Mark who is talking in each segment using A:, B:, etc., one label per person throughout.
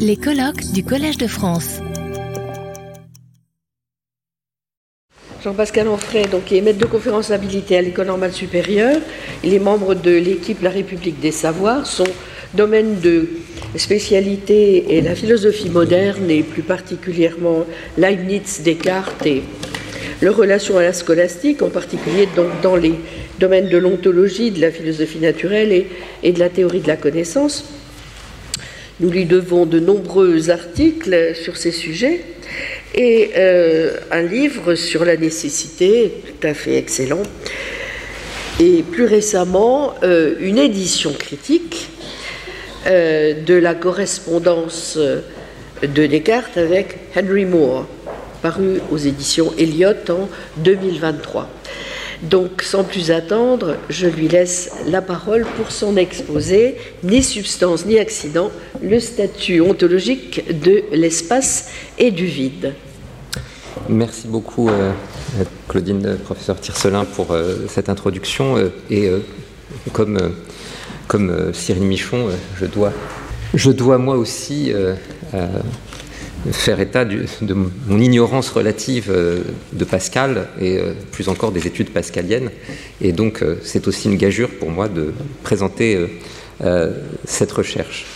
A: Les colloques du Collège de France.
B: Jean-Pascal Onfray, donc, est maître de conférence habilité à l'École normale supérieure. Il est membre de l'équipe La République des Savoirs. Son domaine de spécialité est la philosophie moderne et plus particulièrement Leibniz, Descartes et leur relation à la scolastique, en particulier donc dans les domaines de l'ontologie, de la philosophie naturelle et de la théorie de la connaissance. Nous lui devons de nombreux articles sur ces sujets et euh, un livre sur la nécessité, tout à fait excellent, et plus récemment euh, une édition critique euh, de la correspondance de Descartes avec Henry Moore, paru aux éditions Eliot en 2023. Donc, sans plus attendre, je lui laisse la parole pour son exposé, ni substance ni accident, le statut ontologique de l'espace et du vide.
C: Merci beaucoup, euh, Claudine, professeur Tircelin, pour euh, cette introduction. Euh, et comme, comme Cyril Michon, je, dois, je dois moi aussi faire état de mon ignorance relative de Pascal et plus encore des études pascaliennes. Et donc, c'est aussi une gageure pour moi de présenter cette recherche.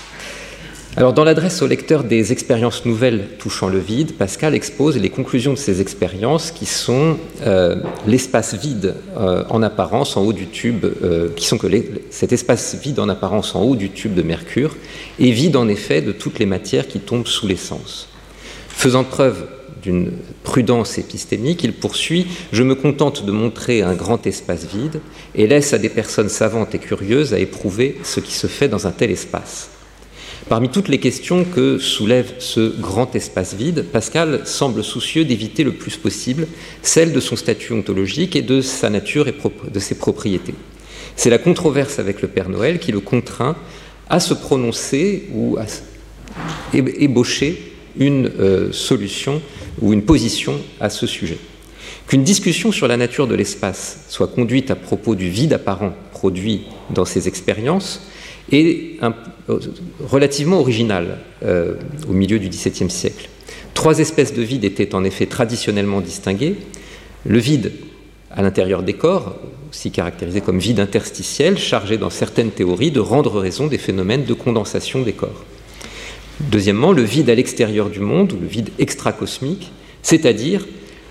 C: Alors, dans l'adresse au lecteur des expériences nouvelles touchant le vide, Pascal expose les conclusions de ces expériences qui sont euh, l'espace vide euh, en apparence en haut du tube, euh, qui sont que cet espace vide en apparence en haut du tube de Mercure est vide en effet de toutes les matières qui tombent sous l'essence. Faisant preuve d'une prudence épistémique, il poursuit Je me contente de montrer un grand espace vide et laisse à des personnes savantes et curieuses à éprouver ce qui se fait dans un tel espace. Parmi toutes les questions que soulève ce grand espace vide, Pascal semble soucieux d'éviter le plus possible celle de son statut ontologique et de sa nature et de ses propriétés. C'est la controverse avec le Père Noël qui le contraint à se prononcer ou à ébaucher une euh, solution ou une position à ce sujet. Qu'une discussion sur la nature de l'espace soit conduite à propos du vide apparent produit dans ces expériences est relativement original euh, au milieu du XVIIe siècle. Trois espèces de vide étaient en effet traditionnellement distinguées. Le vide à l'intérieur des corps, aussi caractérisé comme vide interstitiel, chargé dans certaines théories de rendre raison des phénomènes de condensation des corps. Deuxièmement, le vide à l'extérieur du monde, ou le vide extracosmique, c'est-à-dire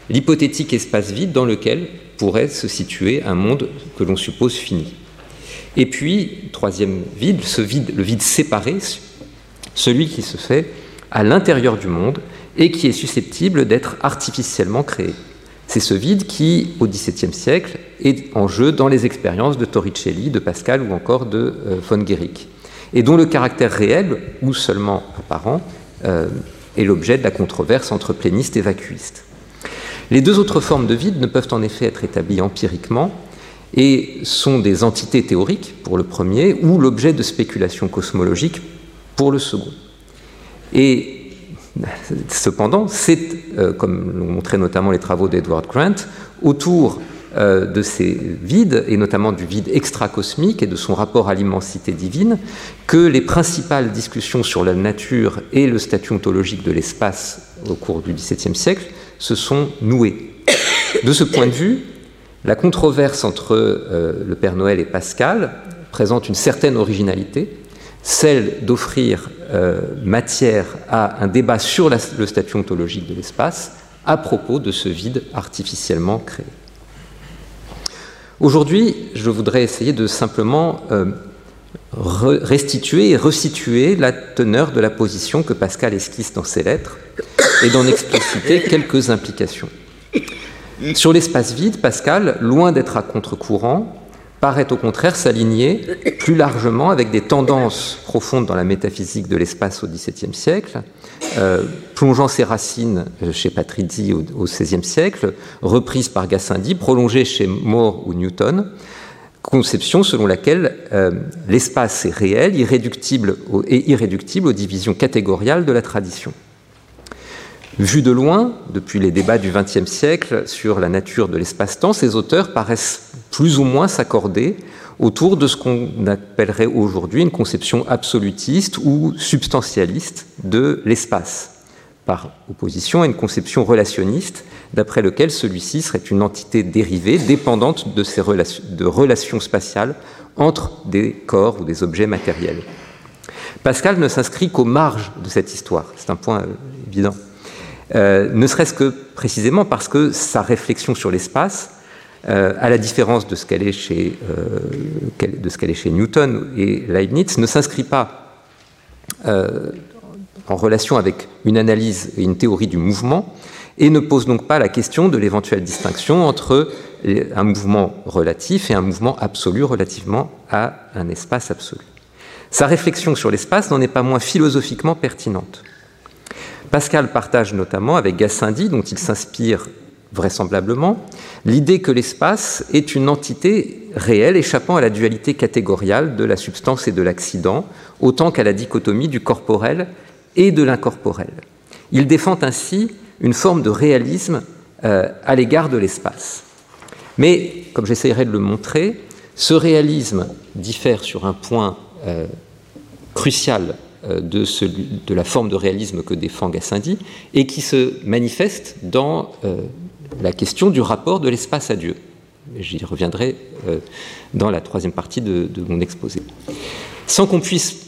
C: l'hypothétique espace vide dans lequel pourrait se situer un monde que l'on suppose fini. Et puis, troisième vide, ce vide, le vide séparé, celui qui se fait à l'intérieur du monde et qui est susceptible d'être artificiellement créé. C'est ce vide qui, au XVIIe siècle, est en jeu dans les expériences de Torricelli, de Pascal ou encore de euh, von Guericke, et dont le caractère réel, ou seulement apparent, euh, est l'objet de la controverse entre plénistes et vacuistes. Les deux autres formes de vide ne peuvent en effet être établies empiriquement, et sont des entités théoriques pour le premier ou l'objet de spéculations cosmologiques pour le second. Et cependant, c'est, euh, comme l'ont montré notamment les travaux d'Edward Grant, autour euh, de ces vides, et notamment du vide extracosmique et de son rapport à l'immensité divine, que les principales discussions sur la nature et le statut ontologique de l'espace au cours du XVIIe siècle se sont nouées. De ce point de vue, la controverse entre euh, le Père Noël et Pascal présente une certaine originalité, celle d'offrir euh, matière à un débat sur le statut ontologique de l'espace à propos de ce vide artificiellement créé. Aujourd'hui, je voudrais essayer de simplement euh, restituer et resituer la teneur de la position que Pascal esquisse dans ses lettres et d'en expliciter quelques implications. Sur l'espace vide, Pascal, loin d'être à contre-courant, paraît au contraire s'aligner plus largement avec des tendances profondes dans la métaphysique de l'espace au XVIIe siècle, euh, plongeant ses racines chez Patrizzi au, XVIe siècle, reprise par Gassendi, prolongée chez Moore ou Newton, conception selon laquelle euh, l'espace est réel, irréductible et irréductible aux divisions catégoriales de la tradition. Vu de loin, depuis les débats du XXe siècle sur la nature de l'espace-temps, ces auteurs paraissent plus ou moins s'accorder autour de ce qu'on appellerait aujourd'hui une conception absolutiste ou substantialiste de l'espace, par opposition à une conception relationniste d'après lequel celui-ci serait une entité dérivée dépendante de, de relations spatiales entre des corps ou des objets matériels. Pascal ne s'inscrit qu'aux marges de cette histoire, c'est un point euh, évident. Euh, ne serait-ce que précisément parce que sa réflexion sur l'espace, euh, à la différence de ce euh, de ce qu'elle est chez Newton et Leibniz, ne s'inscrit pas en relation avec une analyse et une théorie du mouvement, et ne pose donc pas la question de l'éventuelle distinction entre un mouvement relatif et un mouvement absolu relativement à un espace absolu. Sa réflexion sur l'espace n'en est pas moins philosophiquement pertinente. Pascal partage notamment avec Gassendi, dont il s'inspire vraisemblablement, l'idée que l'espace est une entité réelle échappant à la dualité catégoriale de la substance et de l'accident, autant qu'à la dichotomie du corporel et de l'incorporel. Il défend ainsi une forme de réalisme euh, à l'égard de l'espace. Mais, comme j'essayerai de le montrer, ce réalisme diffère sur un point euh, crucial euh, de, la forme de réalisme que défend Gassendi et qui se manifeste dans euh, la question du rapport de l'espace à Dieu. J'y reviendrai euh, dans la troisième partie de, de mon exposé. Sans qu'on puisse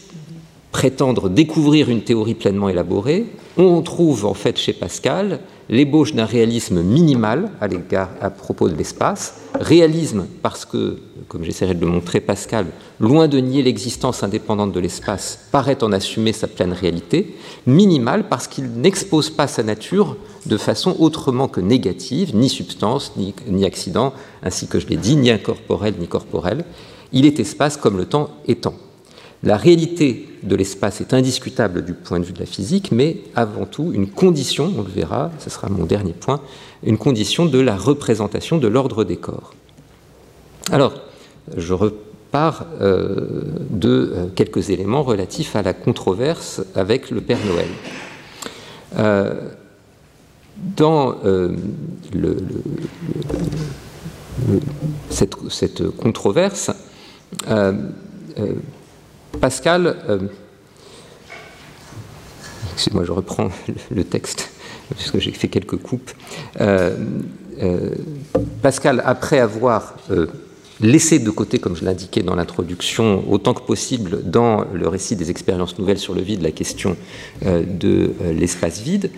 C: prétendre découvrir une théorie pleinement élaborée, on trouve en fait chez Pascal l'ébauche d'un réalisme minimal à propos de l'espace, réalisme parce que, comme j'essaierai de le montrer, Pascal, loin de nier l'existence indépendante de l'espace, paraît en assumer sa pleine réalité, minimal parce qu'il n'expose pas sa nature de façon autrement que négative, ni substance, ni, ni accident, ainsi que je l'ai dit, ni incorporel, ni corporel. Il est espace comme le temps est temps. La réalité de l'espace est indiscutable du point de vue de la physique, mais avant tout une condition, on le verra, ce sera mon dernier point, une condition de la représentation de l'ordre des corps. Alors, je repars euh, de euh, quelques éléments relatifs à la controverse avec le Père Noël. Euh, dans cette, controverse, Pascal, euh, excusez-moi, je reprends le texte, puisque j'ai fait quelques coupes. Euh, euh, Pascal, après avoir laissé de côté, comme je l'indiquais dans l'introduction, autant que possible dans le récit des expériences nouvelles sur le vide, la question de l'espace vide,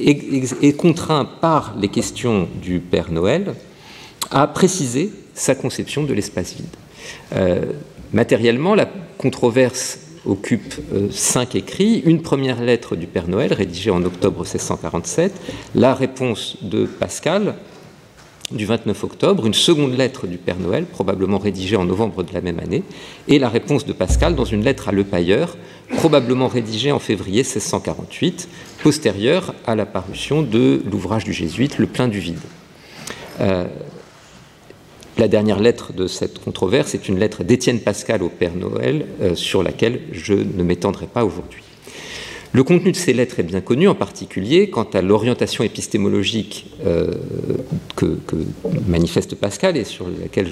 C: est, contraint par les questions du Père Noël à préciser sa conception de l'espace vide. Matériellement, la controverse occupe euh, cinq écrits, une première lettre du Père Noël rédigée en octobre 1647, la réponse de Pascal du 29 octobre, une seconde lettre du Père Noël, probablement rédigée en novembre de la même année, et la réponse de Pascal dans une lettre à Le Pailleur, probablement rédigée en février 1648, postérieure à la parution de l'ouvrage du jésuite Le plein du vide. Euh, la dernière lettre de cette controverse est une lettre d'Étienne Pascal au Père Noël, euh, sur laquelle je ne m'étendrai pas aujourd'hui. Le contenu de ces lettres est bien connu, en particulier quant à l'orientation épistémologique euh, que, manifeste Pascal et sur laquelle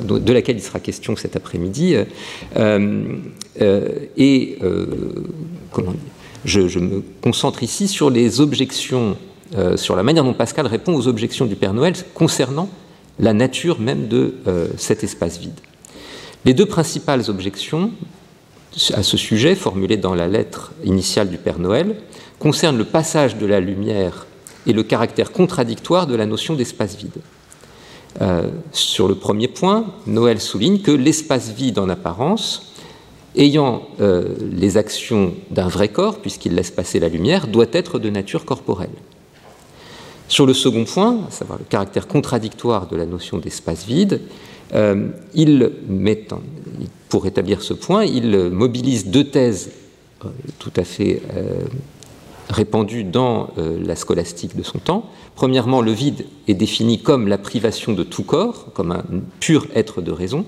C: de laquelle il sera question cet après-midi. Euh, et je, me concentre ici sur les objections, sur la manière dont Pascal répond aux objections du Père Noël concernant la nature même de euh, cet espace vide. Les deux principales objections à ce sujet, formulées dans la lettre initiale du Père Noël, concernent le passage de la lumière et le caractère contradictoire de la notion d'espace vide. Euh, sur le premier point, Noël souligne que l'espace vide en apparence, ayant euh, les actions d'un vrai corps, puisqu'il laisse passer la lumière, doit être de nature corporelle. Sur le second point, à savoir le caractère contradictoire de la notion d'espace vide, euh, pour établir ce point, il mobilise deux thèses euh, tout à fait euh, répandues dans la scolastique de son temps. Premièrement, le vide est défini comme la privation de tout corps, comme un pur être de raison.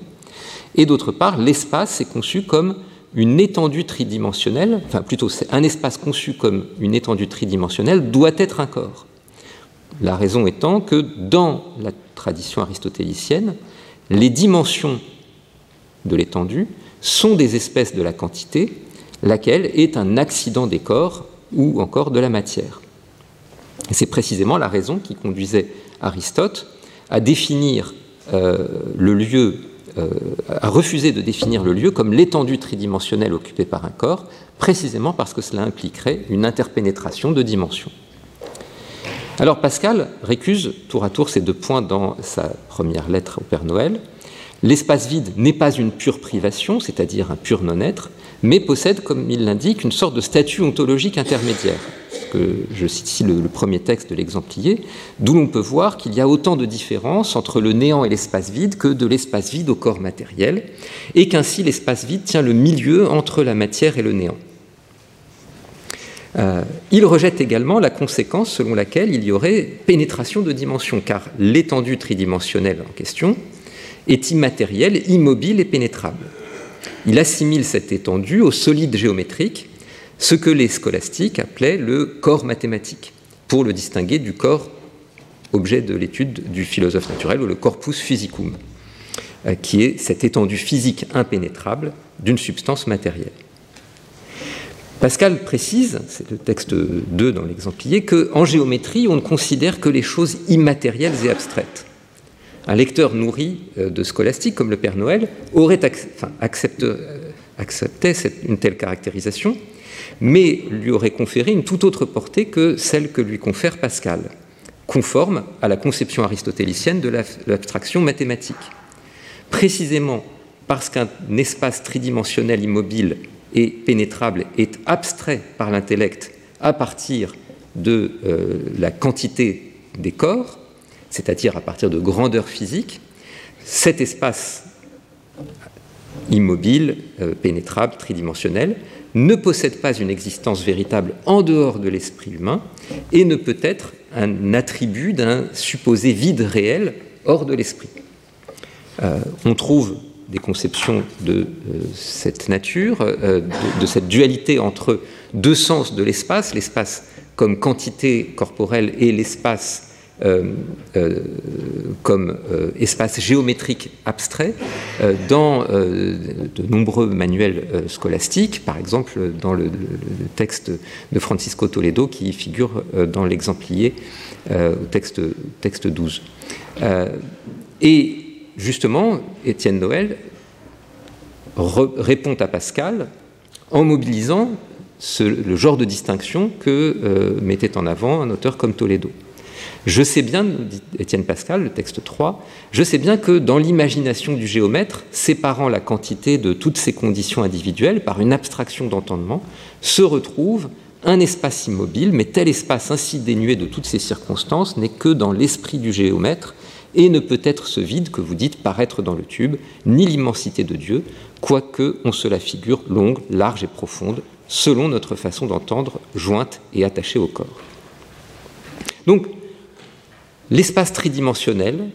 C: Et d'autre part, l'espace est conçu comme une étendue tridimensionnelle, enfin plutôt un espace conçu comme une étendue tridimensionnelle doit être un corps. La raison étant que dans la tradition aristotélicienne, les dimensions de l'étendue sont des espèces de la quantité, laquelle est un accident des corps ou encore de la matière. c'est précisément la raison qui conduisait Aristote à définir euh, le lieu, euh, à refuser de définir le lieu comme l'étendue tridimensionnelle occupée par un corps, précisément parce que cela impliquerait une interpénétration de dimensions. Alors Pascal récuse tour à tour ces deux points dans sa première lettre au Père Noël. L'espace vide n'est pas une pure privation, c'est-à-dire un pur non-être, mais possède, comme il l'indique, une sorte de statut ontologique intermédiaire. Je cite ici le, premier texte de l'exemplier, d'où l'on peut voir qu'il y a autant de différences entre le néant et l'espace vide que de l'espace vide au corps matériel, et qu'ainsi l'espace vide tient le milieu entre la matière et le néant. Euh, il rejette également la conséquence selon laquelle il y aurait pénétration de dimensions, car l'étendue tridimensionnelle en question est immatérielle, immobile et pénétrable. Il assimile cette étendue au solide géométrique, ce que les scolastiques appelaient le corps mathématique, pour le distinguer du corps objet de l'étude du philosophe naturel, ou le corpus physicum, euh, qui est cette étendue physique impénétrable d'une substance matérielle. Pascal précise, c'est le texte 2 dans l'exemplier, qu'en géométrie, on ne considère que les choses immatérielles et abstraites. Un lecteur nourri euh, de scolastique, comme le Père Noël, aurait accepté, euh, une telle caractérisation, mais lui aurait conféré une toute autre portée que celle que lui confère Pascal, conforme à la conception aristotélicienne de l'abstraction mathématique. Précisément parce qu'un espace tridimensionnel immobile et pénétrable est abstrait par l'intellect à partir de euh, la quantité des corps, c'est-à-dire à partir de grandeur physique, cet espace immobile, euh, pénétrable, tridimensionnel, ne possède pas une existence véritable en dehors de l'esprit humain et ne peut être un attribut d'un supposé vide réel hors de l'esprit. Euh, on trouve des conceptions de euh, cette nature, euh, de, cette dualité entre deux sens de l'espace, l'espace comme quantité corporelle et l'espace euh, comme espace géométrique abstrait dans de nombreux manuels scolastiques, par exemple dans le, texte de Francisco Toledo qui figure dans l'exemplier au texte, texte 12. et justement, Étienne Noël répond à Pascal en mobilisant le genre de distinction que euh, mettait en avant un auteur comme Toledo. Je sais bien, dit Étienne Pascal, le texte 3, je sais bien que dans l'imagination du géomètre, séparant la quantité de toutes ces conditions individuelles par une abstraction d'entendement, se retrouve un espace immobile, mais tel espace ainsi dénué de toutes ces circonstances n'est que dans l'esprit du géomètre et ne peut être ce vide que vous dites paraître dans le tube, ni l'immensité de Dieu, quoique on se la figure longue, large et profonde, selon notre façon d'entendre, jointe et attachée au corps. Donc, l'espace tridimensionnel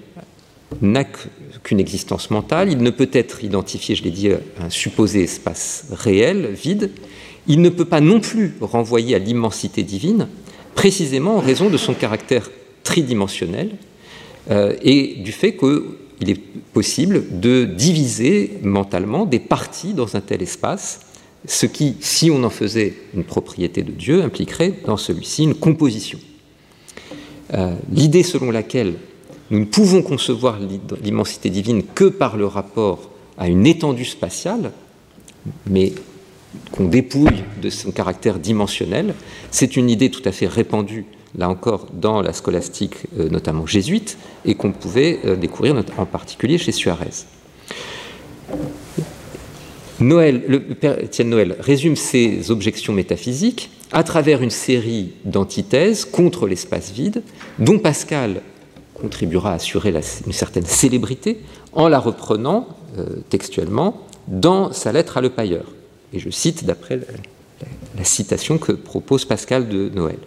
C: n'a qu'une existence mentale, il ne peut être identifié, je l'ai dit, à un supposé espace réel, vide, il ne peut pas non plus renvoyer à l'immensité divine, précisément en raison de son caractère tridimensionnel, et du fait qu'il est possible de diviser mentalement des parties dans un tel espace, ce qui, si on en faisait une propriété de Dieu, impliquerait dans celui-ci une composition. Euh, l'idée selon laquelle nous ne pouvons concevoir l'immensité divine que par le rapport à une étendue spatiale, mais qu'on dépouille de son caractère dimensionnel, c'est une idée tout à fait répandue là encore dans la scolastique euh, notamment jésuite, et qu'on pouvait euh, découvrir en particulier chez Suarez. Noël, le père Étienne Noël résume ses objections métaphysiques à travers une série d'antithèses contre l'espace vide, dont Pascal contribuera à assurer une certaine célébrité en la reprenant euh, textuellement dans sa lettre à Le Pailleur. Et je cite d'après la citation que propose Pascal de Noël.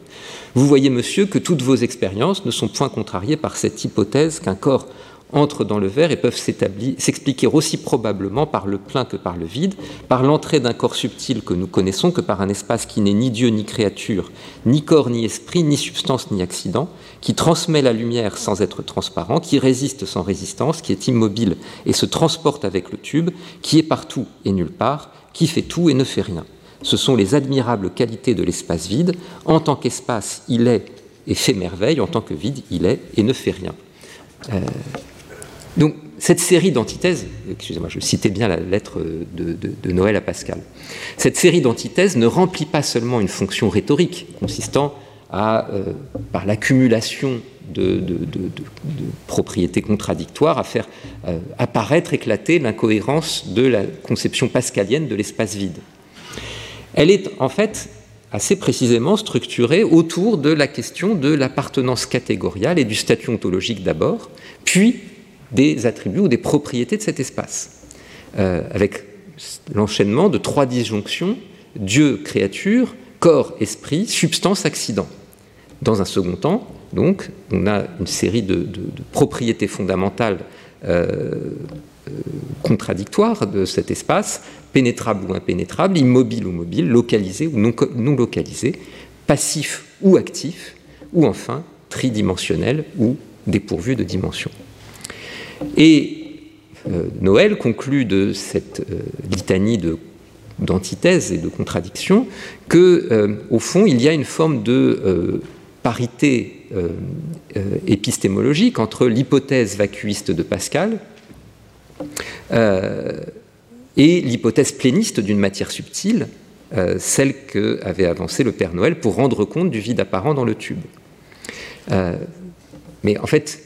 C: Vous voyez, monsieur, que toutes vos expériences ne sont point contrariées par cette hypothèse qu'un corps entrent dans le verre et peuvent s'expliquer aussi probablement par le plein que par le vide, par l'entrée d'un corps subtil que nous connaissons que par un espace qui n'est ni Dieu ni créature, ni corps ni esprit, ni substance ni accident, qui transmet la lumière sans être transparent, qui résiste sans résistance, qui est immobile et se transporte avec le tube, qui est partout et nulle part, qui fait tout et ne fait rien. Ce sont les admirables qualités de l'espace vide. En tant qu'espace, il est et fait merveille, en tant que vide, il est et ne fait rien. Euh, donc, cette série d'antithèses, excusez-moi, je citais bien la lettre de, Noël à Pascal, cette série d'antithèses ne remplit pas seulement une fonction rhétorique consistant à, euh, par l'accumulation de, propriétés contradictoires, à faire euh, apparaître, éclater l'incohérence de la conception pascalienne de l'espace vide. Elle est en fait assez précisément structurée autour de la question de l'appartenance catégoriale et du statut ontologique d'abord, puis des attributs ou des propriétés de cet espace, euh, avec l'enchaînement de trois disjonctions Dieu, créature, corps, esprit, substance, accident. Dans un second temps, donc, on a une série de, propriétés fondamentales euh, contradictoires de cet espace, pénétrable ou impénétrable, immobile ou mobile, localisé ou non, localisé, passif ou actif, ou enfin tridimensionnel ou dépourvu de dimension. Et euh, Noël conclut de cette euh, litanie d'antithèses et de contradictions que, euh, au fond, il y a une forme de parité épistémologique entre l'hypothèse vacuiste de Pascal et l'hypothèse pléniste d'une matière subtile, celle qu'avait avancée le Père Noël pour rendre compte du vide apparent dans le tube. mais en fait,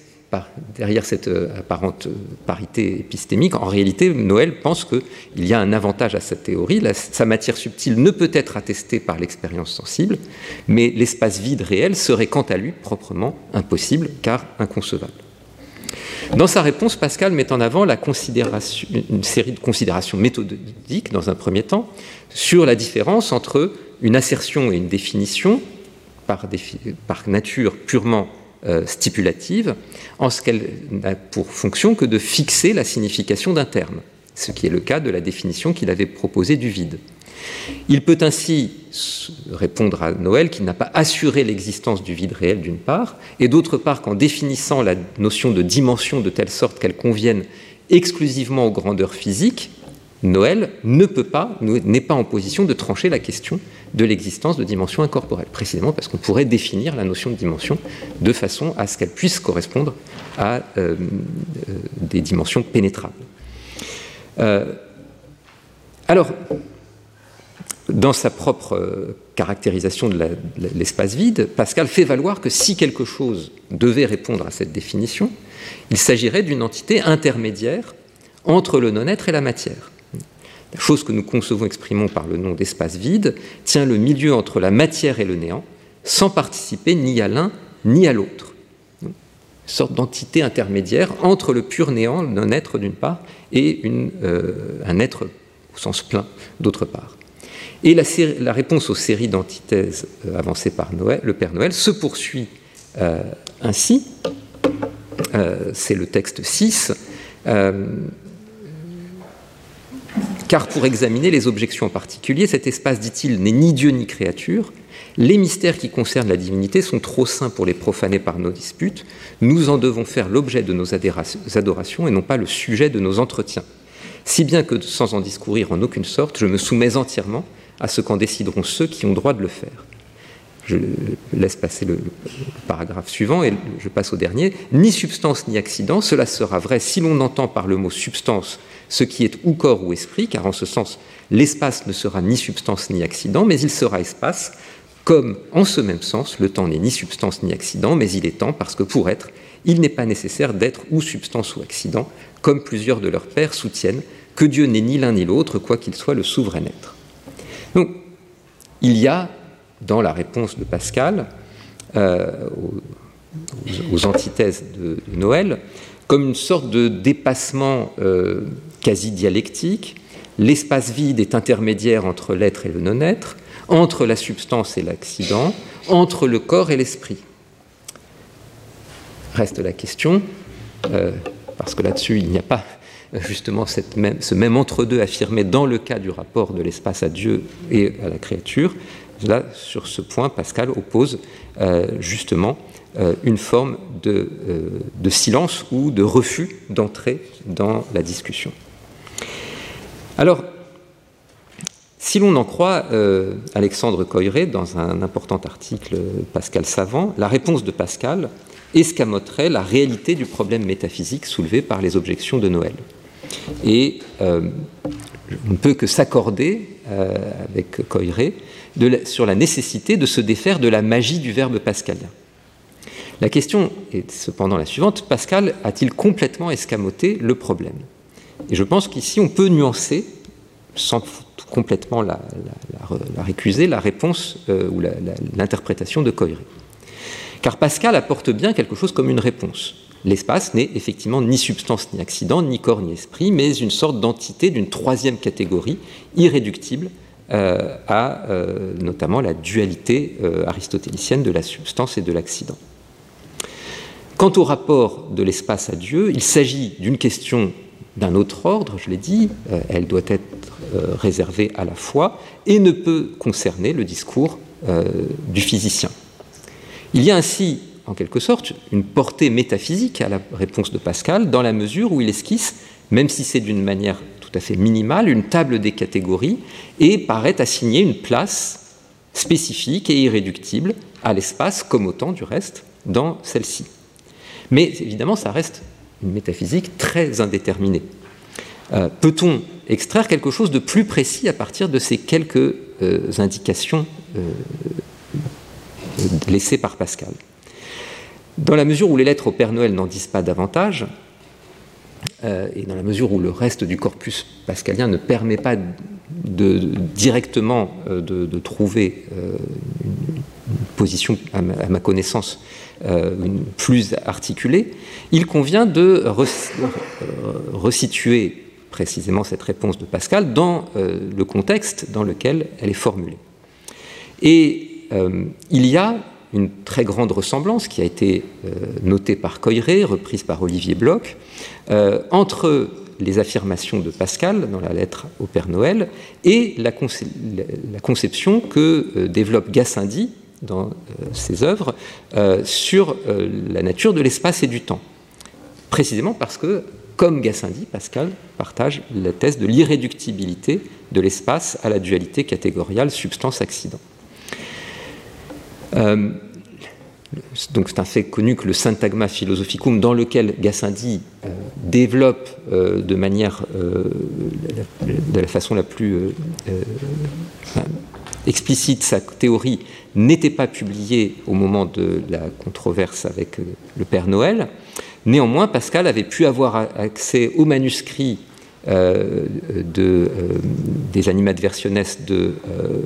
C: derrière cette euh, apparente euh, parité épistémique, en réalité, Noël pense qu'il y a un avantage à cette théorie. sa matière subtile ne peut être attestée par l'expérience sensible, mais l'espace vide réel serait quant à lui proprement impossible, car inconcevable. Dans sa réponse, Pascal met en avant une série de considérations méthodiques, dans un premier temps, sur la différence entre une assertion et une définition, par, nature purement euh, stipulative, en ce qu'elle n'a pour fonction que de fixer la signification d'un terme, ce qui est le cas de la définition qu'il avait proposée du vide. Il peut ainsi répondre à Noël qu'il n'a pas assuré l'existence du vide réel d'une part, et d'autre part qu'en définissant la notion de dimension de telle sorte qu'elle convienne exclusivement aux grandeurs physiques, Noël ne peut pas, n'est pas en position de trancher la question de l'existence de dimensions incorporelles, précisément parce qu'on pourrait définir la notion de dimension de façon à ce qu'elle puisse correspondre à euh, euh, des dimensions pénétrables. Euh, alors, dans sa propre caractérisation de l'espace vide, Pascal fait valoir que si quelque chose devait répondre à cette définition, il s'agirait d'une entité intermédiaire entre le non-être et la matière. La chose que nous concevons, exprimons par le nom d'espace vide, tient le milieu entre la matière et le néant, sans participer ni à l'un ni à l'autre. Une sorte d'entité intermédiaire entre le pur néant d'un être d'une part et euh, un être au sens plein d'autre part. Et la, réponse aux séries d'antithèses euh, avancées par Noël, le Père Noël se poursuit euh, ainsi. C'est le texte 6 car pour examiner les objections en particulier, cet espace, dit-il, n'est ni Dieu ni créature. Les mystères qui concernent la divinité sont trop saints pour les profaner par nos disputes. Nous en devons faire l'objet de nos adorations et non pas le sujet de nos entretiens. Si bien que, sans en discourir en aucune sorte, je me soumets entièrement à ce qu'en décideront ceux qui ont droit de le faire. Je laisse passer le, paragraphe suivant et je passe au dernier. Ni substance ni accident, cela sera vrai si l'on entend par le mot substance ce qui est ou corps ou esprit, car en ce sens, l'espace ne sera ni substance ni accident, mais il sera espace, comme en ce même sens, le temps n'est ni substance ni accident, mais il est temps parce que pour être, il n'est pas nécessaire d'être ou substance ou accident, comme plusieurs de leurs pères soutiennent que Dieu n'est ni l'un ni l'autre, quoi qu'il soit le souverain être. Donc, il y a, dans la réponse de Pascal euh, aux, antithèses de, Noël, comme une sorte de dépassement euh, quasi dialectique. L'espace vide est intermédiaire entre l'être et le non-être, entre la substance et l'accident, entre le corps et l'esprit. Reste la question, euh, parce que là-dessus, il n'y a pas justement ce même entre-deux affirmé dans le cas du rapport de l'espace à Dieu et à la créature. Là, sur ce point, Pascal oppose justement une forme de, de, silence ou de refus d'entrer dans la discussion. Alors, si l'on en croit euh, Alexandre Coiré dans un important article Pascal Savant, la réponse de Pascal escamoterait la réalité du problème métaphysique soulevé par les objections de Noël. Et euh, on ne peut que s'accorder euh, avec Coiré sur la nécessité de se défaire de la magie du verbe pascalien. La question est cependant la suivante Pascal a-t-il complètement escamoté le problème? Et je pense qu'ici on peut nuancer, sans complètement la, récuser, la réponse euh, ou l'interprétation de Coiré. Car Pascal apporte bien quelque chose comme une réponse. L'espace n'est effectivement ni substance ni accident, ni corps ni esprit, mais une sorte d'entité d'une troisième catégorie, irréductible euh, à euh, notamment la dualité aristotélicienne de la substance et de l'accident. Quant au rapport de l'espace à Dieu, il s'agit d'une question d'un autre ordre, je l'ai dit, elle doit être euh, réservée à la foi et ne peut concerner le discours euh, du physicien. Il y a ainsi, en quelque sorte, une portée métaphysique à la réponse de Pascal dans la mesure où il esquisse, même si c'est d'une manière tout à fait minimale, une table des catégories et paraît assigner une place spécifique et irréductible à l'espace, comme au temps du reste, dans celle-ci. Mais évidemment, ça reste une métaphysique très indéterminée. Euh, peut-on extraire quelque chose de plus précis à partir de ces quelques euh, indications euh, laissées par Pascal? Dans la mesure où les lettres au Père Noël n'en disent pas davantage, et dans la mesure où le reste du corpus pascalien ne permet pas directement de, trouver une, position, à ma, connaissance, plus articulée, il convient de resituer précisément cette réponse de Pascal dans euh, le contexte dans lequel elle est formulée. Et euh, il y a une très grande ressemblance qui a été euh, notée par Coiré, reprise par Olivier Bloch, entre les affirmations de Pascal dans la lettre au Père Noël et la, la conception que développe Gassendi dans ses œuvres sur la nature de l'espace et du temps. Précisément parce que comme Gassendi, Pascal partage la thèse de l'irréductibilité de l'espace à la dualité catégoriale substance-accident. Euh, donc c'est un fait connu que le syntagma philosophicum, dans lequel Gassendi euh, développe euh, de manière, de la façon la plus explicite sa théorie, n'était pas publié au moment de la controverse avec le Père Noël. Néanmoins, Pascal avait pu avoir accès aux manuscrits euh, de, euh, des animates versiones de euh,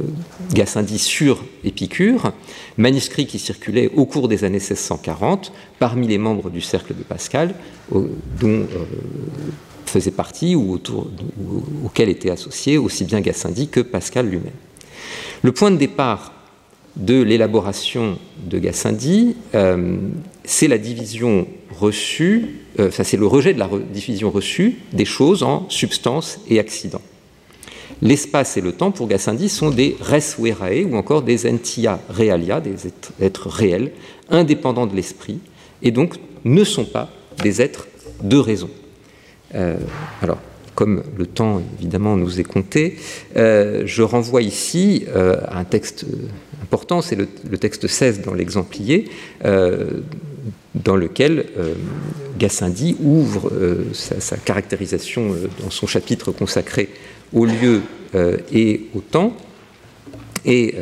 C: Gassendi sur Épicure, manuscrits qui circulaient au cours des années 1640 parmi les membres du cercle de Pascal, dont faisait partie ou auquel était associé aussi bien Gassendi que Pascal lui-même. Le point de départ de l'élaboration de Gassendi, euh, c'est la division reçue, euh, c'est le rejet de la division reçue des choses en substance et accident. L'espace et le temps, pour Gassendi, sont des res verae ou encore des entia realia, des êtres, réels, indépendants de l'esprit, et donc ne sont pas des êtres de raison. Euh, alors, comme le temps évidemment nous est compté, je renvoie ici à un texte important, c'est le, texte 16 dans l'exemplier, euh, dans lequel euh, Gassendi ouvre euh, sa, caractérisation dans son chapitre consacré au lieu et au temps. Et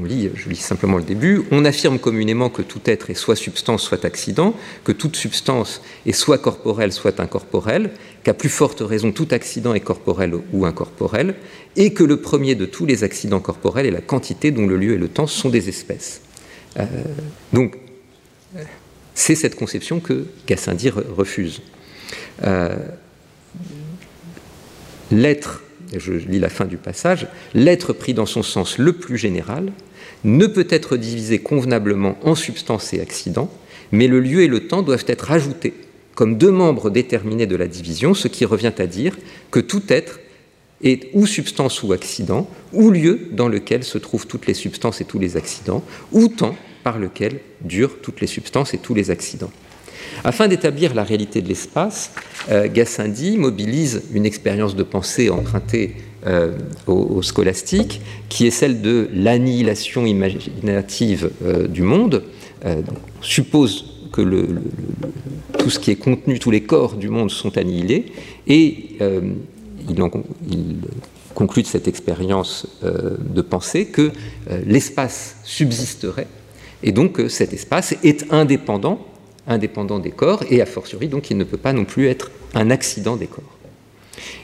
C: on lit, je lis simplement le début, on affirme communément que tout être est soit substance, soit accident, que toute substance est soit corporelle, soit incorporelle, qu'à plus forte raison tout accident est corporel ou incorporel, et que le premier de tous les accidents corporels est la quantité dont le lieu et le temps sont des espèces. Euh, donc, c'est cette conception que Gassendi refuse. Euh, l'être, je lis la fin du passage, l'être pris dans son sens le plus général ne peut être divisé convenablement en substance et accident, mais le lieu et le temps doivent être ajoutés comme deux membres déterminés de la division, ce qui revient à dire que tout être est ou substance ou accident, ou lieu dans lequel se trouvent toutes les substances et tous les accidents, ou temps par lequel durent toutes les substances et tous les accidents. Afin d'établir la réalité de l'espace, euh, Gassendi mobilise une expérience de pensée empruntée euh, au, scolastique, qui est celle de l'annihilation imaginative euh, du monde. on suppose que tout ce qui est contenu, tous les corps du monde sont annihilés, et il, conclut de cette expérience de pensée que l'espace subsisterait, et donc cet espace est indépendant indépendant des corps, et a fortiori, donc il ne peut pas non plus être un accident des corps.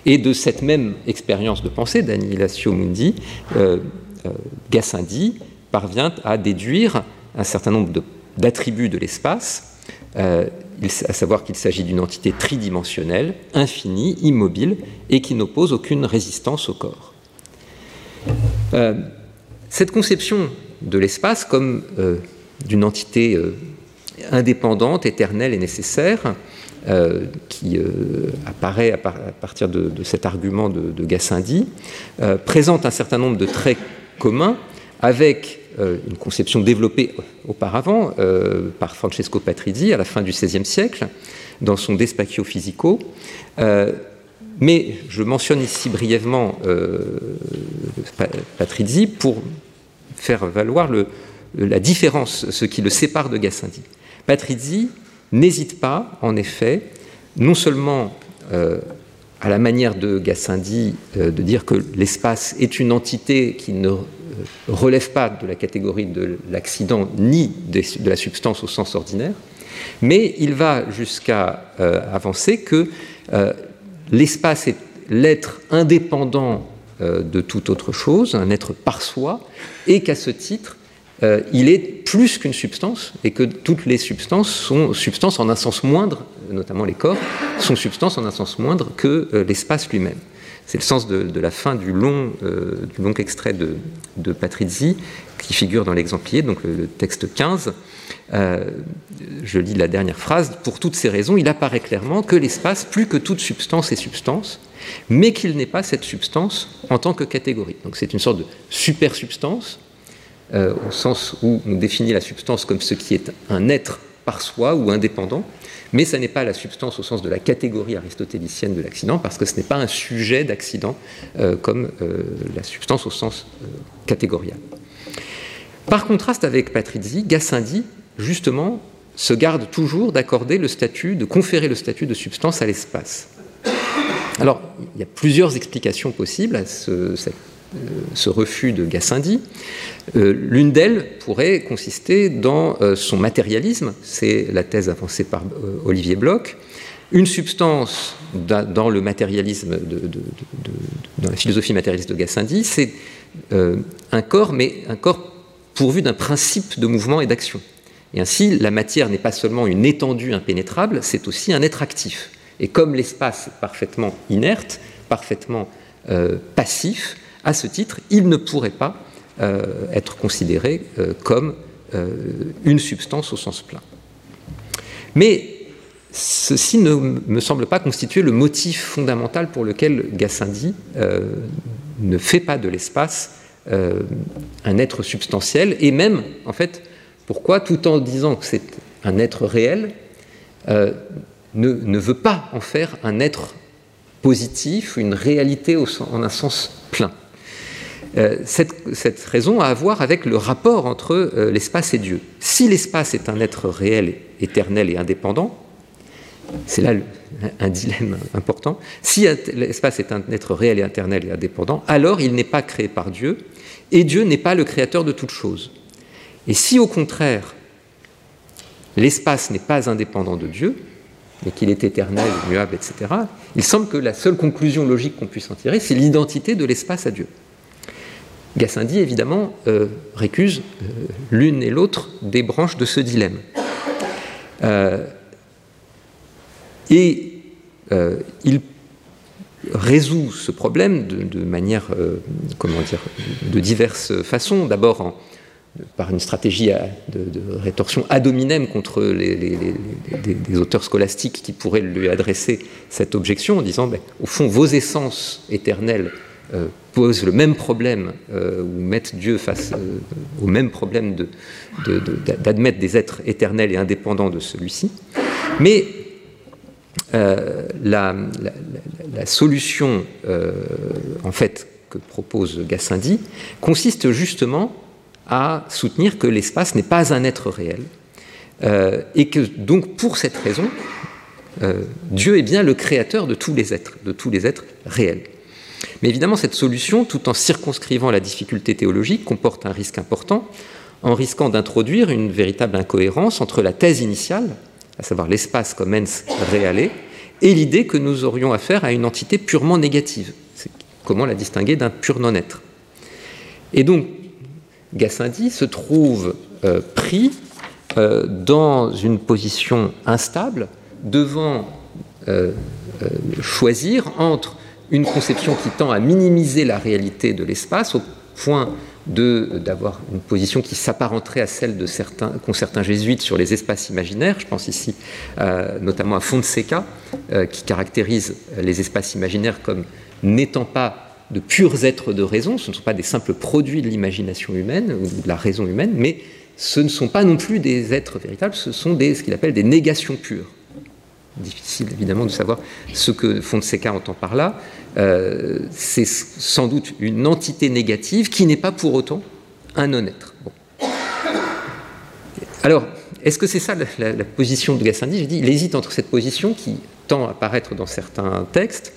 C: Et de cette même expérience de pensée d'Annihilatio Mundi, euh, euh, Gassendi parvient à déduire un certain nombre d'attributs de, l'espace, euh, à savoir qu'il s'agit d'une entité tridimensionnelle, infinie, immobile, et qui n'oppose aucune résistance au corps. cette conception de l'espace comme d'une entité indépendante, éternelle et nécessaire, euh, qui euh, apparaît à, partir de, cet argument de, Gassendi, euh, présente un certain nombre de traits communs avec une conception développée auparavant par Francesco Patrizzi à la fin du XVIe siècle dans son De Spacchio Physico. mais je mentionne ici brièvement Patrizzi pour faire valoir la différence, ce qui le sépare de Gassendi. Patrizzi n'hésite pas, en effet, non seulement euh, à la manière de Gassendi euh, de dire que l'espace est une entité qui ne euh, relève pas de la catégorie de l'accident ni de, la substance au sens ordinaire, mais il va jusqu'à avancer que l'espace est l'être indépendant de toute autre chose, un être par soi, et qu'à ce titre, euh, il est plus qu'une substance et que toutes les substances sont substances en un sens moindre, notamment les corps, sont substances en un sens moindre que euh, l'espace lui-même. C'est le sens de, la fin du long, euh, du long extrait de, de, Patrizzi qui figure dans l'exemplier, donc le, texte 15. je lis la dernière phrase. Pour toutes ces raisons, il apparaît clairement que l'espace, plus que toute substance est substance, mais qu'il n'est pas cette substance en tant que catégorie. Donc c'est une sorte de supersubstance euh, au sens où on définit la substance comme ce qui est un être par soi ou indépendant, mais ça n'est pas la substance au sens de la catégorie aristotélicienne de l'accident, parce que ce n'est pas un sujet d'accident euh, comme euh, la substance au sens catégorial. Par contraste avec Patrizzi, Gassendi, justement, se garde toujours d'accorder le statut, de conférer le statut de substance à l'espace. Alors, il y a plusieurs explications possibles à ce, ce refus de Gassendi. Euh, l'une d'elles pourrait consister dans euh, son matérialisme, c'est la thèse avancée par euh, Olivier Bloch. Une substance dans le matérialisme, dans la philosophie matérialiste de Gassendi, c'est un corps, mais un corps pourvu d'un principe de mouvement et d'action. Et ainsi, la matière n'est pas seulement une étendue impénétrable, c'est aussi un être actif. Et comme l'espace est parfaitement inerte, parfaitement passif, à ce titre, il ne pourrait pas euh, être considéré euh, comme euh, une substance au sens plein. Mais ceci ne me semble pas constituer le motif fondamental pour lequel Gassendi ne fait pas de l'espace un être substantiel, et même, en fait, pourquoi, tout en disant que c'est un être réel, ne, veut pas en faire un être positif, une réalité en un sens plein. Euh, cette, raison a à voir avec le rapport entre euh, l'espace et Dieu. Si l'espace est un être réel, éternel et indépendant, c'est là un dilemme important, si l'espace est un être réel et éternel et indépendant, alors il n'est pas créé par Dieu, et Dieu n'est pas le créateur de toute chose. Et si au contraire, l'espace n'est pas indépendant de Dieu, mais qu'il est éternel, muable, etc., il semble que la seule conclusion logique qu'on puisse en tirer, c'est l'identité de l'espace à Dieu. Gassendi, évidemment, euh, récuse euh, l'une et l'autre des branches de ce dilemme. Euh, et il résout ce problème de, manière, comment dire, de diverses façons. D'abord en, par une stratégie de, rétorsion ad hominem contre les, auteurs scolastiques qui pourraient lui adresser cette objection en disant, ben, au fond, vos essences éternelles euh, posent le même problème euh, ou mettent Dieu face euh, au même problème d'admettre des êtres éternels et indépendants de celui-ci. Mais la, solution, en fait, que propose Gassendi consiste justement à soutenir que l'espace n'est pas un être réel, euh, et que donc pour cette raison, euh, Dieu est bien le créateur de tous les êtres, de tous les êtres réels. Mais évidemment, cette solution, tout en circonscrivant la difficulté théologique, comporte un risque important, en risquant d'introduire une véritable incohérence entre la thèse initiale, à savoir l'espace comme ens reale, et l'idée que nous aurions affaire à une entité purement négative. Comment la distinguer d'un pur non-être Et donc, Gassendi se trouve euh, pris euh, dans une position instable, devant euh, choisir entre une conception qui tend à minimiser la réalité de l'espace au point d'avoir une position qui s'apparenterait à celle de certains, qu'ont certains jésuites sur les espaces imaginaires. Je pense ici notamment à Fonseca, qui caractérise les espaces imaginaires comme n'étant pas de purs êtres de raison, ce ne sont pas des simples produits de l'imagination humaine ou de la raison humaine, mais ce ne sont pas non plus des êtres véritables, ce sont des, ce qu'il appelle des négations pures. Difficile évidemment de savoir ce que Fonseca entend par là. Euh, c'est sans doute une entité négative qui n'est pas pour autant un non-être. Alors, est-ce que c'est ça la, position de Gassendi? J'ai dit, il hésite entre cette position qui tend à apparaître dans certains textes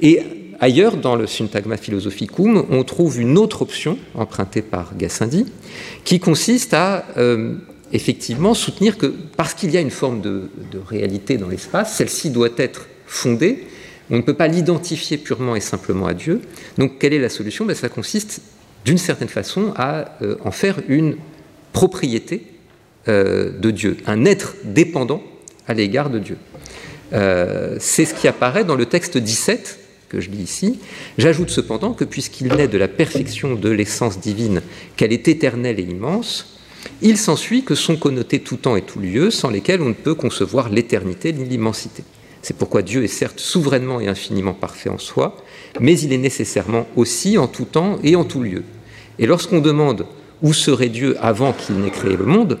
C: et Ailleurs, dans le Syntagma Philosophicum, on trouve une autre option empruntée par Gassendi, qui consiste à euh, effectivement soutenir que parce qu'il y a une forme de, réalité dans l'espace, celle-ci doit être fondée. On ne peut pas l'identifier purement et simplement à Dieu. Donc, quelle est la solution? Ben, Ça consiste, d'une certaine façon, à euh, en faire une propriété euh, de Dieu, un être dépendant à l'égard de Dieu. C'est ce qui apparaît dans le texte 17 que je lis ici. J'ajoute cependant que puisqu'il naît de la perfection de l'essence divine, qu'elle est éternelle et immense, il s'ensuit que sont connotés tout temps et tout lieu, sans lesquels on ne peut concevoir l'éternité ni l'immensité. C'est pourquoi Dieu est certes souverainement et infiniment parfait en soi, mais il est nécessairement aussi en tout temps et en tout lieu. Et lorsqu'on demande où serait Dieu avant qu'il n'ait créé le monde,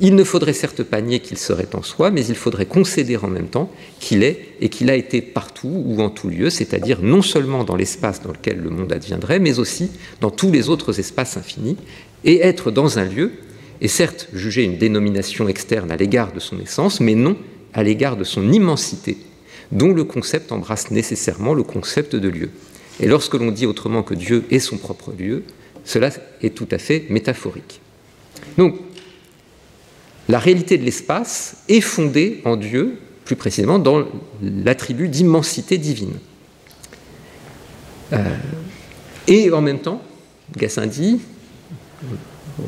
C: il ne faudrait certes pas nier qu'il serait en soi, mais il faudrait concéder en même temps qu'il est et qu'il a été partout ou en tout lieu, c'est-à-dire non seulement dans l'espace dans lequel le monde adviendrait, mais aussi dans tous les autres espaces infinis, et être dans un lieu, et certes juger une dénomination externe à l'égard de son essence, mais non à l'égard de son immensité, dont le concept embrasse nécessairement le concept de lieu. Et lorsque l'on dit autrement que Dieu est son propre lieu, cela est tout à fait métaphorique. Donc, la réalité de l'espace est fondée en Dieu, plus précisément dans l'attribut d'immensité divine. Euh, et en même temps, Gassendi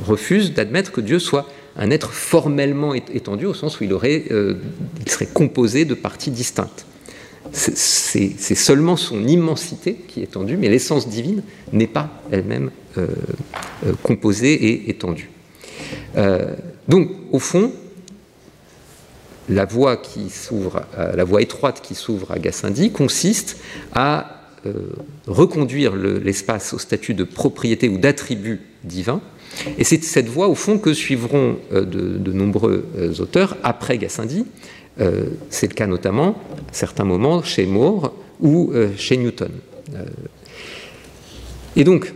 C: refuse d'admettre que Dieu soit un être formellement étendu, au sens où euh, il serait composé de parties distinctes. C'est seulement son immensité qui est étendue, mais l'essence divine n'est pas elle-même euh, composée et étendue. Donc, au fond, la voie, qui s'ouvre, la voie étroite qui s'ouvre à Gassendi consiste à euh, reconduire l'espace au statut de propriété ou d'attribut divin. Et c'est cette voie, au fond, que suivront euh, de, nombreux euh, auteurs après Gassendi. c'est le cas notamment, à certains moments, chez Moore ou chez Newton. et donc,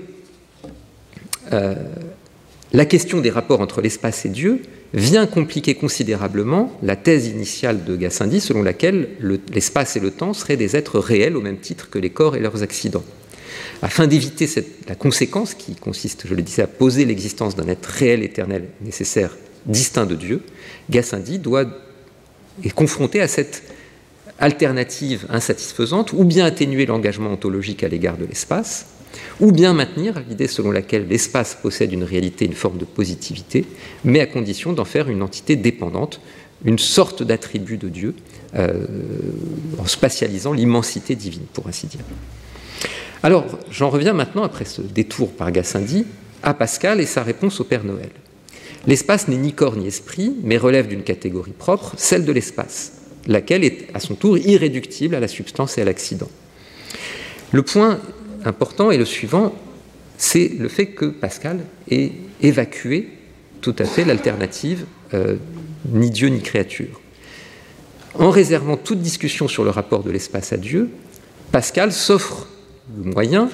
C: la question des rapports entre l'espace et Dieu vient compliquer considérablement la thèse initiale de Gassendi selon laquelle l'espace et le temps seraient des êtres réels au même titre que les corps et leurs accidents. Afin d'éviter la conséquence qui consiste, je le disais, à poser l'existence d'un être réel, éternel, nécessaire, distinct de Dieu, Gassendi doit est confronté à cette alternative insatisfaisante, ou bien atténuer l'engagement ontologique à l'égard de l'espace, ou bien maintenir l'idée selon laquelle l'espace possède une réalité, une forme de positivité, mais à condition d'en faire une entité dépendante, une sorte d'attribut de Dieu, euh, en spatialisant l'immensité divine, pour ainsi dire. Alors, j'en reviens maintenant, après ce détour par Gassendi, à Pascal et sa réponse au Père Noël. L'espace n'est ni corps ni esprit, mais relève d'une catégorie propre, celle de l'espace, laquelle est à son tour irréductible à la substance et à l'accident. Le point important est le suivant, c'est le fait que Pascal ait évacué tout à fait l'alternative euh, ni Dieu ni créature. En réservant toute discussion sur le rapport de l'espace à Dieu, Pascal s'offre le moyen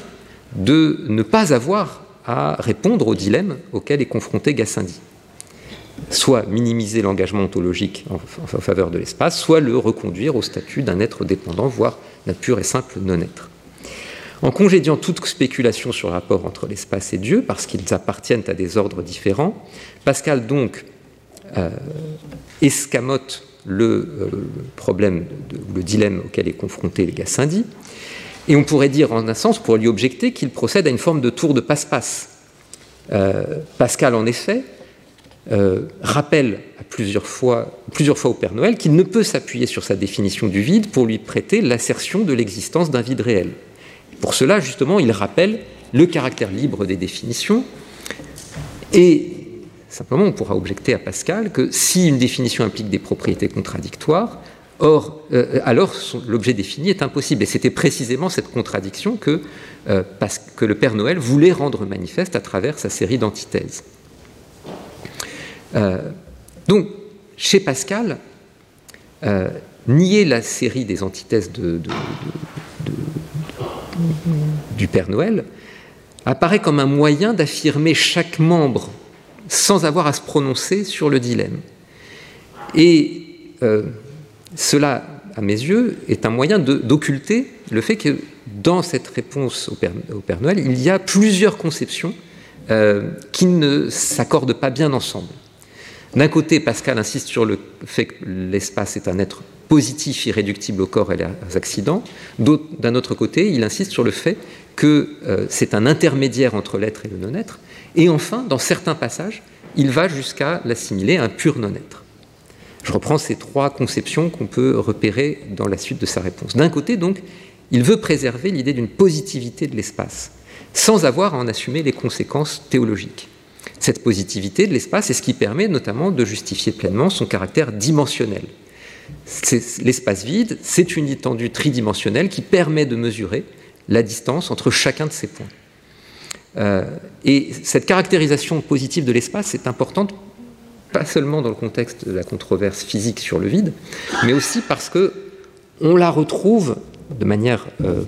C: de ne pas avoir à répondre au dilemme auquel est confronté Gassendi. Soit minimiser l'engagement ontologique en, faveur de l'espace, soit le reconduire au statut d'un être dépendant, voire d'un pur et simple non-être. En congédiant toute spéculation sur le rapport entre l'espace et Dieu, parce qu'ils appartiennent à des ordres différents, Pascal donc euh, escamote le euh, problème, le dilemme auquel est confronté les Gassendi, et on pourrait dire en un sens, pour lui objecter, qu'il procède à une forme de tour de passe-passe. Euh, Pascal, en effet, rappelle plusieurs fois au Père Noël qu'il ne peut s'appuyer sur sa définition du vide pour lui prêter l'assertion de l'existence d'un vide réel. Pour cela, justement, il rappelle le caractère libre des définitions. Et simplement, on pourra objecter à Pascal que si une définition implique des propriétés contradictoires, euh, alors, l'objet défini est impossible. Et c'était précisément cette contradiction que, euh, que, le Père Noël voulait rendre manifeste à travers sa série d'antithèses. Euh, donc, chez Pascal, nier la série des antithèses du Père Noël apparaît comme un moyen d'affirmer chaque membre sans avoir à se prononcer sur le dilemme. Et cela, à mes yeux, est un moyen d'occulter le fait que dans cette réponse au Père, Noël, il y a plusieurs conceptions euh, qui ne s'accordent pas bien ensemble. D'un côté, Pascal insiste sur le fait que l'espace est un être positif, irréductible au corps et aux accidents. D'un autre côté, il insiste sur le fait que euh, c'est un intermédiaire entre l'être et le non-être. Et enfin, dans certains passages, il va jusqu'à l'assimiler à un pur non-être. Je reprends ces trois conceptions qu'on peut repérer dans la suite de sa réponse. D'un côté, donc, il veut préserver l'idée d'une positivité de l'espace, sans avoir à en assumer les conséquences théologiques. Cette positivité de l'espace est ce qui permet notamment de justifier pleinement son caractère dimensionnel. L'espace vide, c'est une étendue tridimensionnelle qui permet de mesurer la distance entre chacun de ces points. Euh, et cette caractérisation positive de l'espace est importante pas seulement dans le contexte de la controverse physique sur le vide, mais aussi parce que on la retrouve de manière euh,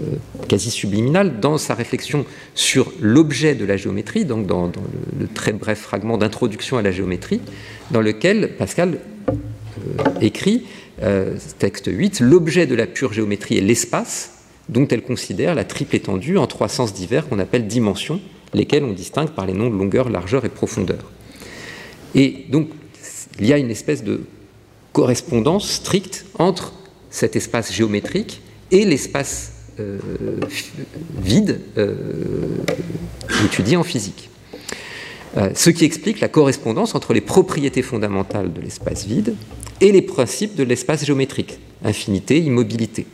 C: euh, quasi subliminale dans sa réflexion sur l'objet de la géométrie, donc dans, le, très bref fragment d'introduction à la géométrie, dans lequel Pascal euh, écrit, texte 8, l'objet de la pure géométrie est l'espace, dont elle considère la triple étendue en trois sens divers qu'on appelle dimensions, lesquelles on distingue par les noms de longueur, largeur et profondeur. Et donc, il y a une espèce de correspondance stricte entre cet espace géométrique et l'espace euh, vide euh, étudié en physique. Euh, ce qui explique la correspondance entre les propriétés fondamentales de l'espace vide et les principes de l'espace géométrique, infinité, immobilité.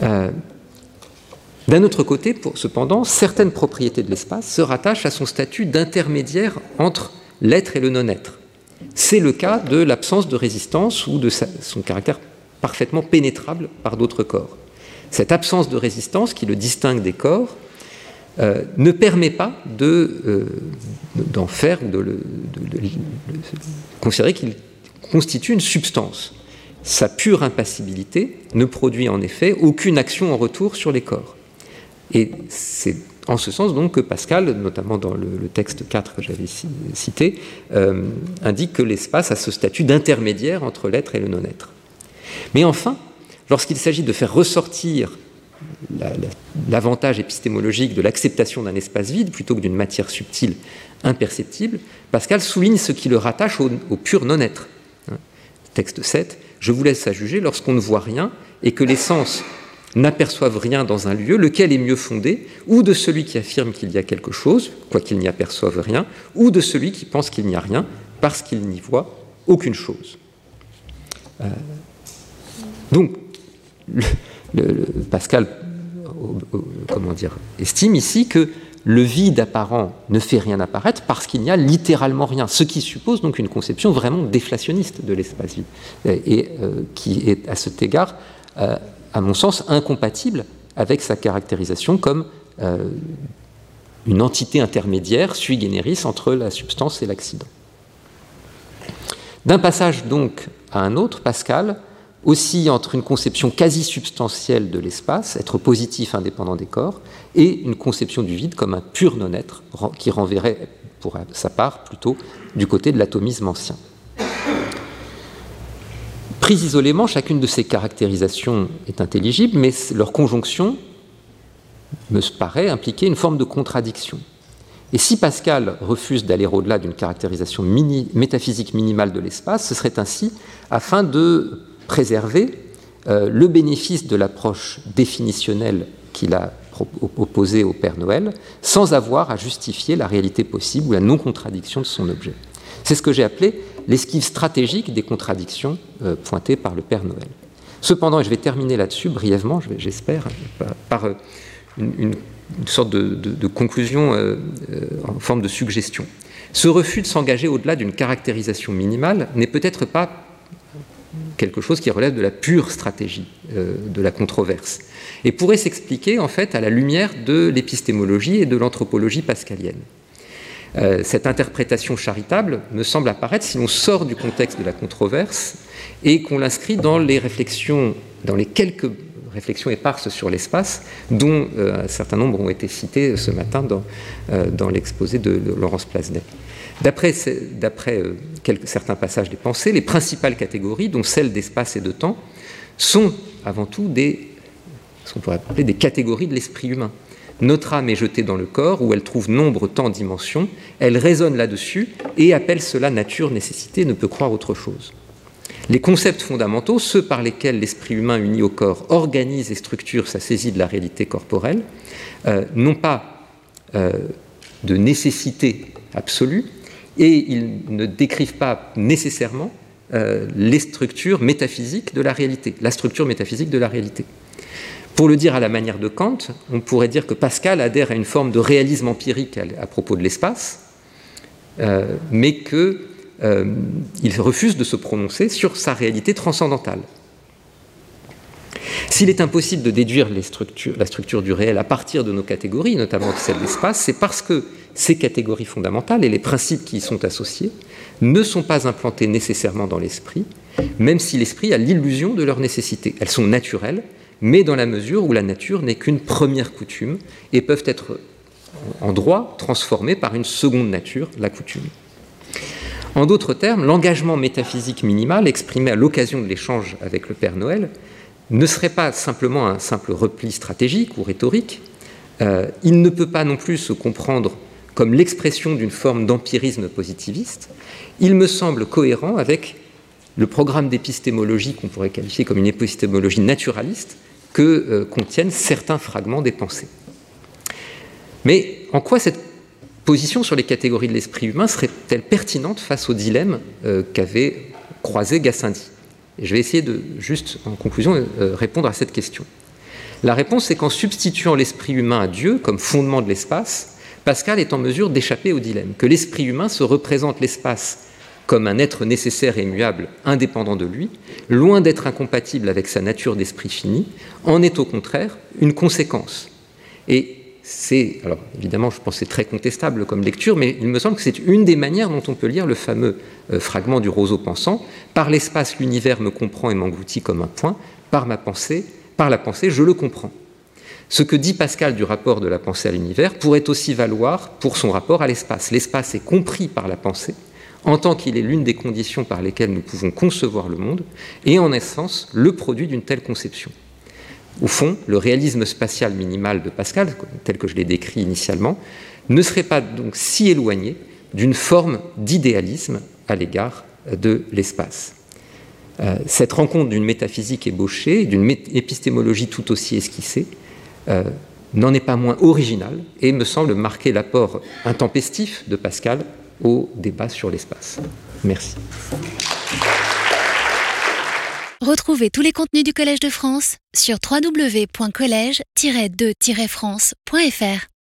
C: D'un autre côté, cependant, certaines propriétés de l'espace se rattachent à son statut d'intermédiaire entre l'être et le non-être. C'est le cas de l'absence de résistance ou de son caractère parfaitement pénétrable par d'autres corps. Cette absence de résistance qui le distingue des corps euh, ne permet pas euh, d'en faire ou de, de, considérer qu'il constitue une substance. Sa pure impassibilité ne produit en effet aucune action en retour sur les corps. Et c'est en ce sens donc que Pascal, notamment dans le, texte 4 que j'avais cité, euh, indique que l'espace a ce statut d'intermédiaire entre l'être et le non-être. Mais enfin, lorsqu'il s'agit de faire ressortir l'avantage épistémologique de l'acceptation d'un espace vide plutôt que d'une matière subtile imperceptible, Pascal souligne ce qui le rattache au, pur non-être. Hein. Texte 7, je vous laisse à juger lorsqu'on ne voit rien et que l'essence n'aperçoivent rien dans un lieu, lequel est mieux fondé, ou de celui qui affirme qu'il y a quelque chose, quoiqu'il n'y aperçoive rien, ou de celui qui pense qu'il n'y a rien, parce qu'il n'y voit aucune chose. Euh, donc, Pascal, estime ici que le vide apparent ne fait rien apparaître parce qu'il n'y a littéralement rien, ce qui suppose donc une conception vraiment déflationniste de l'espace vide, et, euh, qui est à cet égard, euh, à mon sens, incompatible avec sa caractérisation comme euh, une entité intermédiaire sui generis entre la substance et l'accident. D'un passage donc à un autre, Pascal aussi entre une conception quasi substantielle de l'espace, être positif indépendant des corps, et une conception du vide comme un pur non-être qui renverrait pour sa part plutôt du côté de l'atomisme ancien. Prise isolément, chacune de ces caractérisations est intelligible, mais leur conjonction me paraît impliquer une forme de contradiction. Et si Pascal refuse d'aller au-delà d'une caractérisation métaphysique minimale de l'espace, ce serait ainsi afin de préserver euh, le bénéfice de l'approche définitionnelle qu'il a opposée au Père Noël, sans avoir à justifier la réalité possible ou la non-contradiction de son objet. C'est ce que j'ai appelé l'esquive stratégique des contradictions euh, pointées par le Père Noël. Cependant, et je vais terminer là-dessus brièvement, j'espère, par, euh, une, sorte de, conclusion en forme de suggestion. Ce refus de s'engager au-delà d'une caractérisation minimale n'est peut-être pas quelque chose qui relève de la pure stratégie euh, de la controverse, et pourrait s'expliquer en fait à la lumière de l'épistémologie et de l'anthropologie pascalienne. Euh, cette interprétation charitable me semble apparaître si l'on sort du contexte de la controverse et qu'on l'inscrit dans les réflexions, dans les quelques réflexions éparses sur l'espace, dont euh, un certain nombre ont été citées ce matin dans, dans l'exposé de, Laurence Plasnet. D'après euh, certains passages des pensées, les principales catégories, dont celles d'espace et de temps, sont avant tout ce qu'on pourrait appeler des catégories de l'esprit humain. Notre âme est jetée dans le corps où elle trouve nombre, temps, dimensions, elle raisonne là-dessus et appelle cela nature, nécessité, ne peut croire autre chose. Les concepts fondamentaux, ceux par lesquels l'esprit humain uni au corps organise et structure sa saisie de la réalité corporelle, euh, n'ont pas euh, de nécessité absolue, et ils ne décrivent pas nécessairement euh, les structures métaphysiques de la réalité, la structure métaphysique de la réalité. Pour le dire à la manière de Kant, on pourrait dire que Pascal adhère à une forme de réalisme empirique à, propos de l'espace, euh, mais qu'il euh, refuse de se prononcer sur sa réalité transcendantale. S'il est impossible de déduire la structure du réel à partir de nos catégories, notamment celle d'espace, c'est parce que ces catégories fondamentales et les principes qui y sont associés ne sont pas implantés nécessairement dans l'esprit, même si l'esprit a l'illusion de leur nécessité. Elles sont naturelles, mais dans la mesure où la nature n'est qu'une première coutume et peuvent être en droit transformées par une seconde nature, la coutume. En d'autres termes, l'engagement métaphysique minimal exprimé à l'occasion de l'échange avec le Père Noël ne serait pas simplement un simple repli stratégique ou rhétorique, euh, il ne peut pas non plus se comprendre comme l'expression d'une forme d'empirisme positiviste, il me semble cohérent avec le programme d'épistémologie qu'on pourrait qualifier comme une épistémologie naturaliste que euh, contiennent certains fragments des pensées. Mais en quoi cette position sur les catégories de l'esprit humain serait-elle pertinente face au dilemme euh, qu'avait croisé Gassendi? Je vais essayer de, juste en conclusion, euh, répondre à cette question. La réponse est qu'en substituant l'esprit humain à Dieu comme fondement de l'espace, Pascal est en mesure d'échapper au dilemme, que l'esprit humain se représente l'espace comme un être nécessaire et muable, indépendant de lui, loin d'être incompatible avec sa nature d'esprit fini, en est au contraire une conséquence. Et c'est, alors évidemment, je pense que c'est très contestable comme lecture, mais il me semble que c'est une des manières dont on peut lire le fameux euh, fragment du roseau pensant. Par l'espace, l'univers me comprend et m'engloutit comme un point. Par ma pensée, par la pensée, je le comprends. Ce que dit Pascal du rapport de la pensée à l'univers pourrait aussi valoir pour son rapport à l'espace. L'espace est compris par la pensée en tant qu'il est l'une des conditions par lesquelles nous pouvons concevoir le monde et en essence le produit d'une telle conception. Au fond, le réalisme spatial minimal de Pascal, tel que je l'ai décrit initialement, ne serait pas donc si éloigné d'une forme d'idéalisme à l'égard de l'espace. Euh, cette rencontre d'une métaphysique ébauchée, d'une épistémologie tout aussi esquissée, euh, n'en est pas moins originale et me semble marquer l'apport intempestif de Pascal au débat sur l'espace. Merci.
A: Retrouvez tous les contenus du Collège de France sur www.colège-2-france.fr.